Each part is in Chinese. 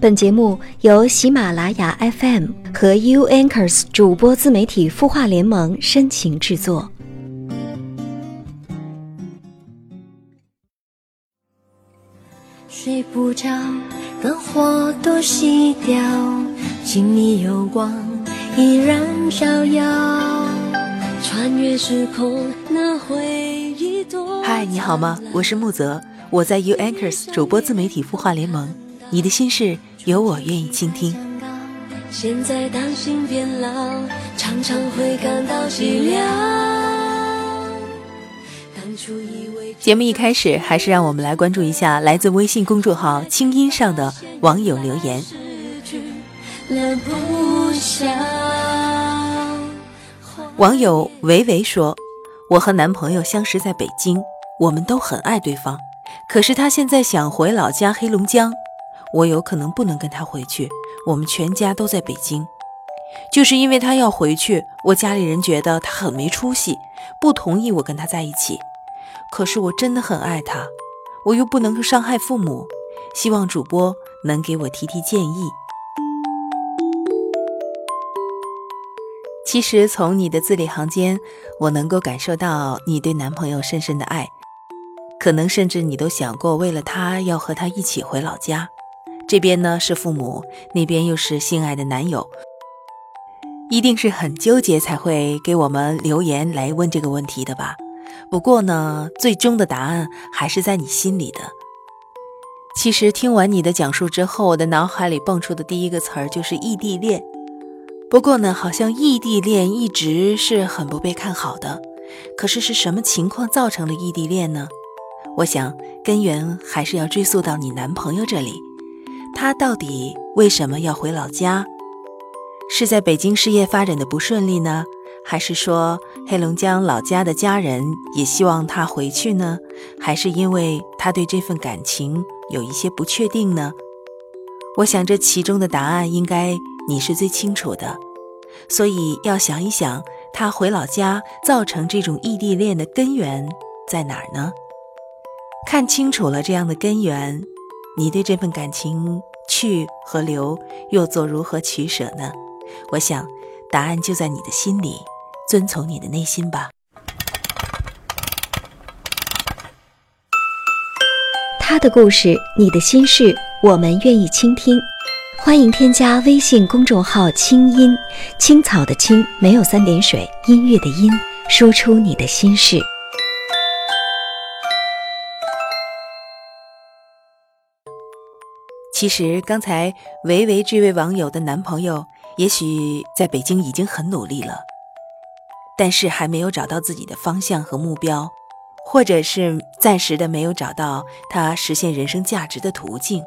本节目由喜马拉雅 FM 和 U Anchors 主播自媒体孵化联盟深情制作。睡不着，灯火都熄掉，心里有光依然照耀。穿越时空，那回忆多。嗨，你好吗？我是木泽，我在 U Anchors 主播自媒体孵化联盟。你的心事，有我愿意倾听。现在当心变老，常常会感到寂寥。当初以为节目一开始，还是让我们来关注一下来自微信公众号“清音”上的网友留言。失去了不想。网友维维说：“我和男朋友相识在北京，我们都很爱对方。可是他现在想回老家黑龙江，我有可能不能跟他回去。我们全家都在北京，就是因为他要回去，我家里人觉得他很没出息，不同意我跟他在一起。可是我真的很爱他，我又不能伤害父母，希望主播能给我提提建议。”其实从你的字里行间，我能够感受到你对男朋友深深的爱，可能甚至你都想过，为了他要和他一起回老家。这边呢是父母，那边又是心爱的男友，一定是很纠结才会给我们留言来问这个问题的吧？不过呢，最终的答案还是在你心里的。其实听完你的讲述之后，我的脑海里蹦出的第一个词儿就是异地恋。不过呢，好像异地恋一直是很不被看好的。可是是什么情况造成了异地恋呢？我想根源还是要追溯到你男朋友这里。他到底为什么要回老家？是在北京事业发展的不顺利呢，还是说黑龙江老家的家人也希望他回去呢？还是因为他对这份感情有一些不确定呢？我想这其中的答案应该。你是最清楚的，所以要想一想，他回老家造成这种异地恋的根源在哪儿呢？看清楚了这样的根源，你对这份感情去和留又做如何取舍呢？我想，答案就在你的心里，遵从你的内心吧。他的故事，你的心事，我们愿意倾听。欢迎添加微信公众号“清音青草”的青没有三点水，音乐的音，说出你的心事。其实刚才维维这位网友的男朋友，也许在北京已经很努力了，但是还没有找到自己的方向和目标，或者是暂时的没有找到他实现人生价值的途径。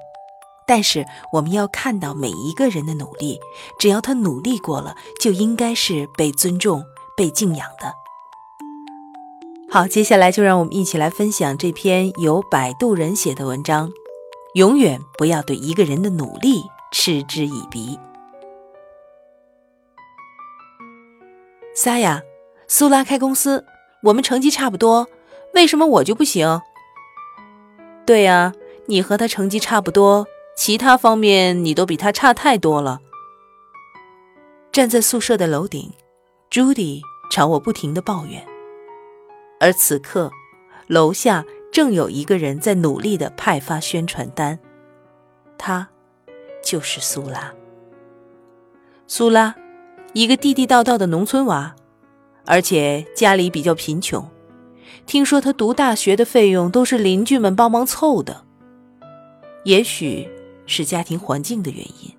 但是我们要看到每一个人的努力，只要他努力过了，就应该是被尊重、被敬仰的。好，接下来就让我们一起来分享这篇由摆渡人写的文章。永远不要对一个人的努力嗤之以鼻。撒呀，苏拉开公司，我们成绩差不多，为什么我就不行？对呀，你和他成绩差不多。其他方面你都比他差太多了。站在宿舍的楼顶，朱迪朝我不停的抱怨，而此刻，楼下正有一个人在努力的派发宣传单，他，就是苏拉。苏拉，一个地地道道的农村娃，而且家里比较贫穷，听说他读大学的费用都是邻居们帮忙凑的，也许。是家庭环境的原因，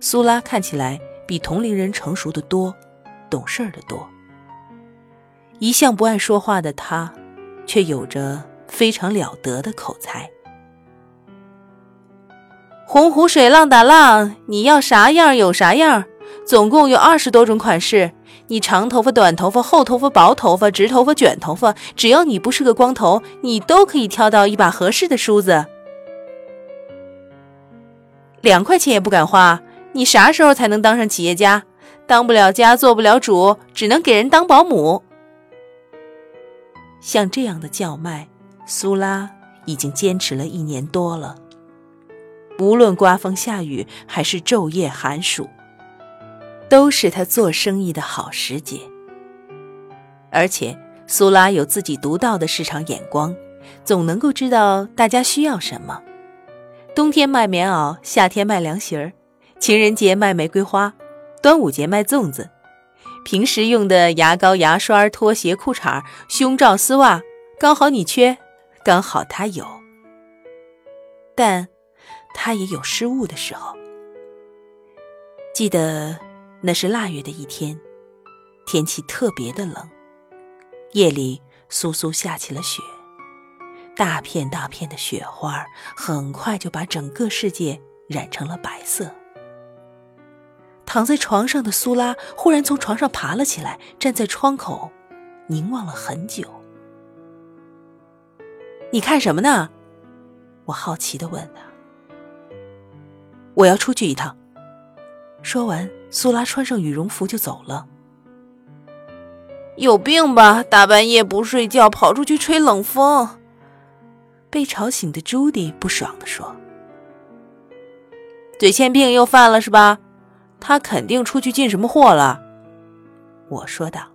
苏拉看起来比同龄人成熟的多，懂事儿的多。一向不爱说话的他，却有着非常了得的口才。洪湖水浪打浪，你要啥样有啥样，总共有二十多种款式。你长头发、短头发、厚头发、薄头发、直头发、卷头发，只要你不是个光头，你都可以挑到一把合适的梳子。两块钱也不敢花，你啥时候才能当上企业家？当不了家，做不了主，只能给人当保姆。像这样的叫卖，苏拉已经坚持了一年多了。无论刮风下雨还是昼夜寒暑，都是他做生意的好时节。而且苏拉有自己独到的市场眼光，总能够知道大家需要什么。冬天卖棉袄，夏天卖凉席儿，情人节卖玫瑰花，端午节卖粽子，平时用的牙膏、牙刷、拖鞋、裤衩、胸罩、丝袜，刚好你缺，刚好他有。但，他也有失误的时候。记得那是腊月的一天，天气特别的冷。夜里簌簌下起了雪，大片大片的雪花很快就把整个世界染成了白色。躺在床上的苏拉忽然从床上爬了起来，站在窗口，凝望了很久。你看什么呢？我好奇的问他。我要出去一趟。说完，苏拉穿上羽绒服就走了。有病吧！大半夜不睡觉，跑出去吹冷风。被吵醒的朱迪不爽的说：“嘴欠病又犯了是吧？他肯定出去进什么货了。”我说道。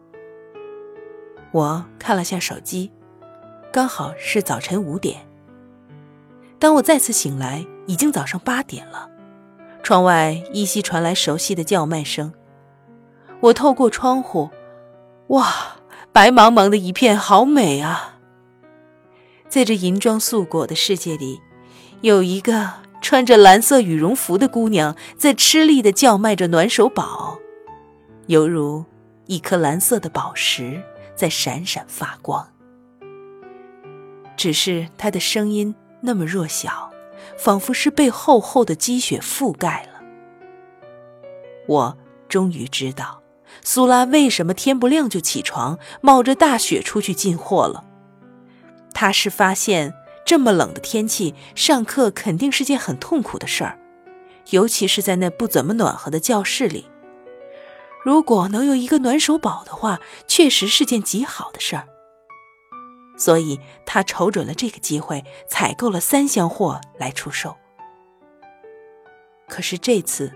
我看了下手机，刚好是早晨五点。当我再次醒来，已经早上八点了。窗外依稀传来熟悉的叫卖声。我透过窗户。哇，白茫茫的一片，好美啊！在这银装素裹的世界里，有一个穿着蓝色羽绒服的姑娘在吃力的叫卖着暖手宝，犹如一颗蓝色的宝石在闪闪发光。只是他的声音那么弱小，仿佛是被厚厚的积雪覆盖了。我终于知道。苏拉为什么天不亮就起床，冒着大雪出去进货了？他是发现这么冷的天气，上课肯定是件很痛苦的事儿，尤其是在那不怎么暖和的教室里。如果能有一个暖手宝的话，确实是件极好的事儿。所以他瞅准了这个机会，采购了三箱货来出售。可是这次，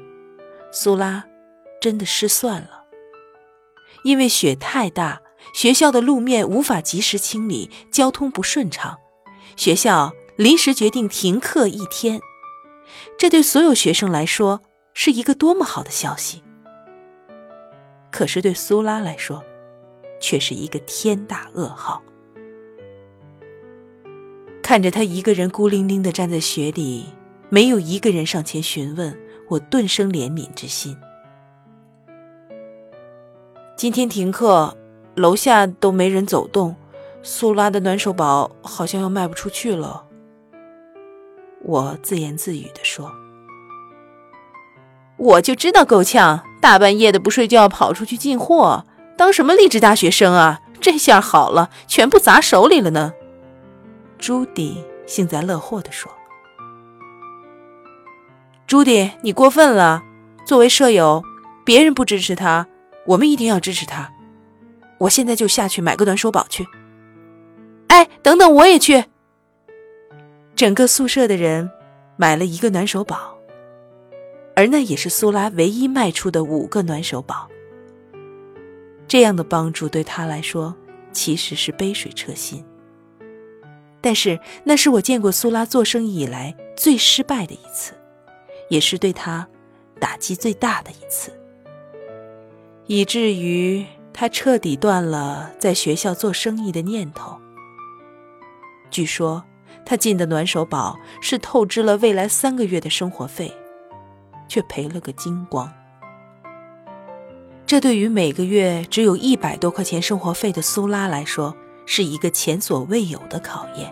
苏拉真的失算了。因为雪太大，学校的路面无法及时清理，交通不顺畅，学校临时决定停课一天。这对所有学生来说是一个多么好的消息！可是对苏拉来说，却是一个天大噩耗。看着他一个人孤零零的站在雪里，没有一个人上前询问，我顿生怜悯之心。今天停课，楼下都没人走动，苏拉的暖手宝好像要卖不出去了。我自言自语地说：“我就知道够呛，大半夜的不睡觉跑出去进货，当什么励志大学生啊？这下好了，全部砸手里了呢。”朱迪幸灾乐祸地说：“朱迪，你过分了！作为舍友，别人不支持他。”我们一定要支持他！我现在就下去买个暖手宝去。哎，等等，我也去。整个宿舍的人买了一个暖手宝，而那也是苏拉唯一卖出的五个暖手宝。这样的帮助对他来说其实是杯水车薪，但是那是我见过苏拉做生意以来最失败的一次，也是对他打击最大的一次。以至于他彻底断了在学校做生意的念头。据说他进的暖手宝是透支了未来三个月的生活费，却赔了个精光。这对于每个月只有一百多块钱生活费的苏拉来说，是一个前所未有的考验。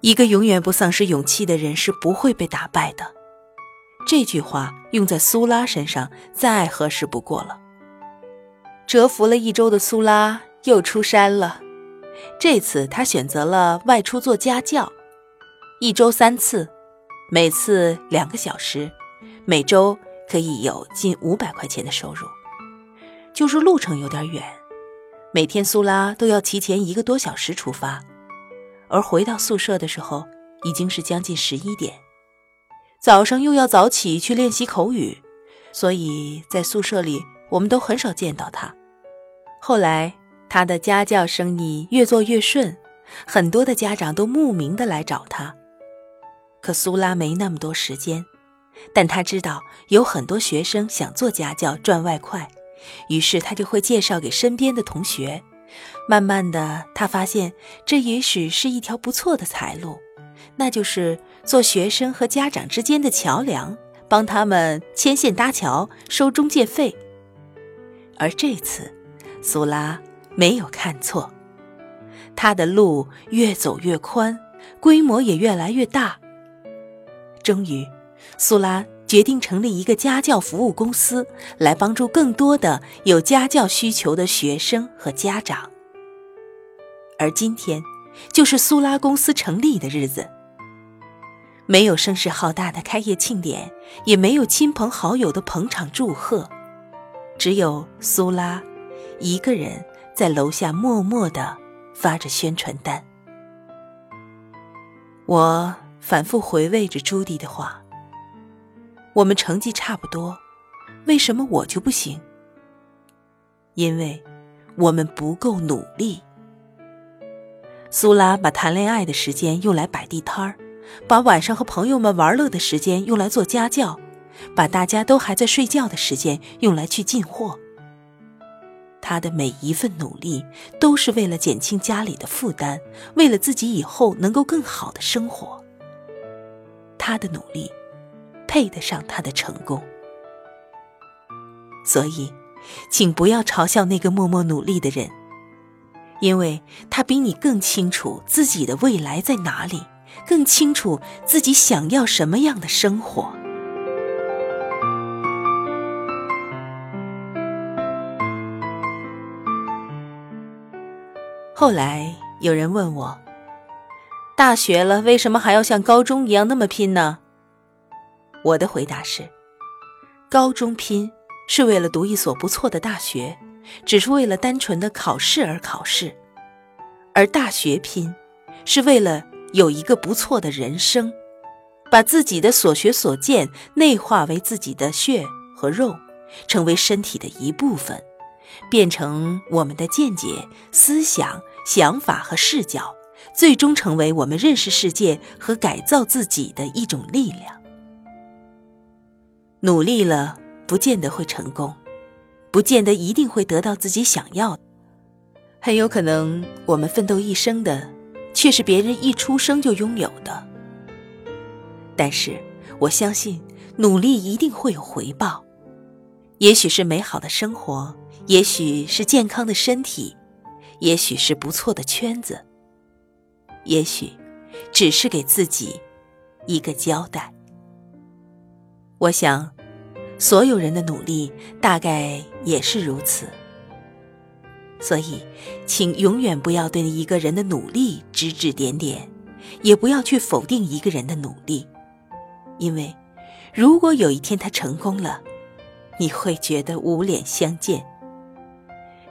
一个永远不丧失勇气的人是不会被打败的。这句话用在苏拉身上再合适不过了。蛰伏了一周的苏拉又出山了，这次他选择了外出做家教，一周三次，每次两个小时，每周可以有近五百块钱的收入。就是路程有点远，每天苏拉都要提前一个多小时出发，而回到宿舍的时候已经是将近十一点。早上又要早起去练习口语，所以在宿舍里我们都很少见到他。后来他的家教生意越做越顺，很多的家长都慕名的来找他。可苏拉没那么多时间，但他知道有很多学生想做家教赚外快，于是他就会介绍给身边的同学。慢慢的，他发现这也许是一条不错的财路，那就是。做学生和家长之间的桥梁，帮他们牵线搭桥，收中介费。而这次，苏拉没有看错，他的路越走越宽，规模也越来越大。终于，苏拉决定成立一个家教服务公司，来帮助更多的有家教需求的学生和家长。而今天，就是苏拉公司成立的日子。没有声势浩大的开业庆典，也没有亲朋好友的捧场祝贺，只有苏拉一个人在楼下默默的发着宣传单。我反复回味着朱迪的话：“我们成绩差不多，为什么我就不行？因为我们不够努力。”苏拉把谈恋爱的时间用来摆地摊儿。把晚上和朋友们玩乐的时间用来做家教，把大家都还在睡觉的时间用来去进货。他的每一份努力都是为了减轻家里的负担，为了自己以后能够更好的生活。他的努力配得上他的成功，所以，请不要嘲笑那个默默努力的人，因为他比你更清楚自己的未来在哪里。更清楚自己想要什么样的生活。后来有人问我：“大学了，为什么还要像高中一样那么拼呢？”我的回答是：高中拼是为了读一所不错的大学，只是为了单纯的考试而考试；而大学拼是为了。有一个不错的人生，把自己的所学所见内化为自己的血和肉，成为身体的一部分，变成我们的见解、思想、想法和视角，最终成为我们认识世界和改造自己的一种力量。努力了，不见得会成功，不见得一定会得到自己想要的，很有可能我们奋斗一生的。却是别人一出生就拥有的。但是我相信，努力一定会有回报，也许是美好的生活，也许是健康的身体，也许是不错的圈子，也许只是给自己一个交代。我想，所有人的努力大概也是如此。所以，请永远不要对一个人的努力指指点点，也不要去否定一个人的努力，因为，如果有一天他成功了，你会觉得无脸相见。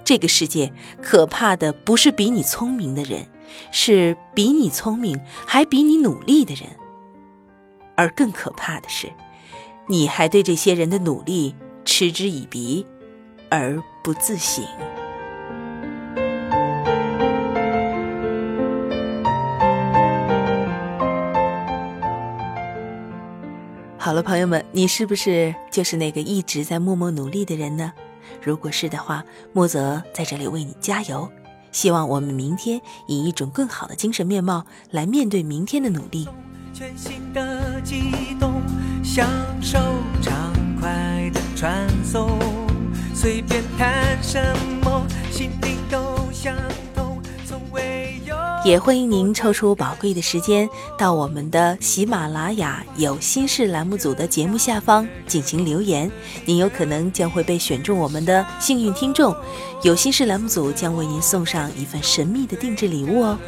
这个世界可怕的不是比你聪明的人，是比你聪明还比你努力的人，而更可怕的是，你还对这些人的努力嗤之以鼻，而不自省。好了，朋友们，你是不是就是那个一直在默默努力的人呢？如果是的话，莫泽在这里为你加油。希望我们明天以一种更好的精神面貌来面对明天的努力。全新的激动，享受畅快的传送，随便谈什么，心。也欢迎您抽出宝贵的时间，到我们的喜马拉雅有心事栏目组的节目下方进行留言，您有可能将会被选中我们的幸运听众。有心事栏目组将为您送上一份神秘的定制礼物哦。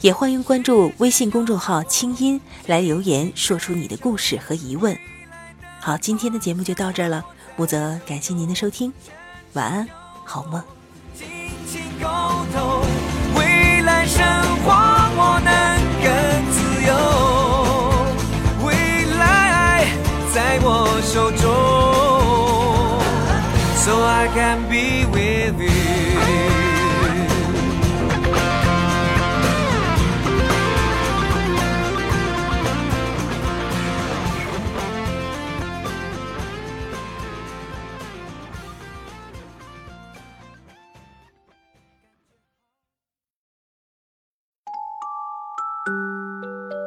也欢迎关注微信公众号“清音”来留言，说出你的故事和疑问。好，今天的节目就到这儿了，木泽感谢您的收听，晚安，好梦。紧紧沟通，未来生活我能更自由，未来在我手中，So I can be with you。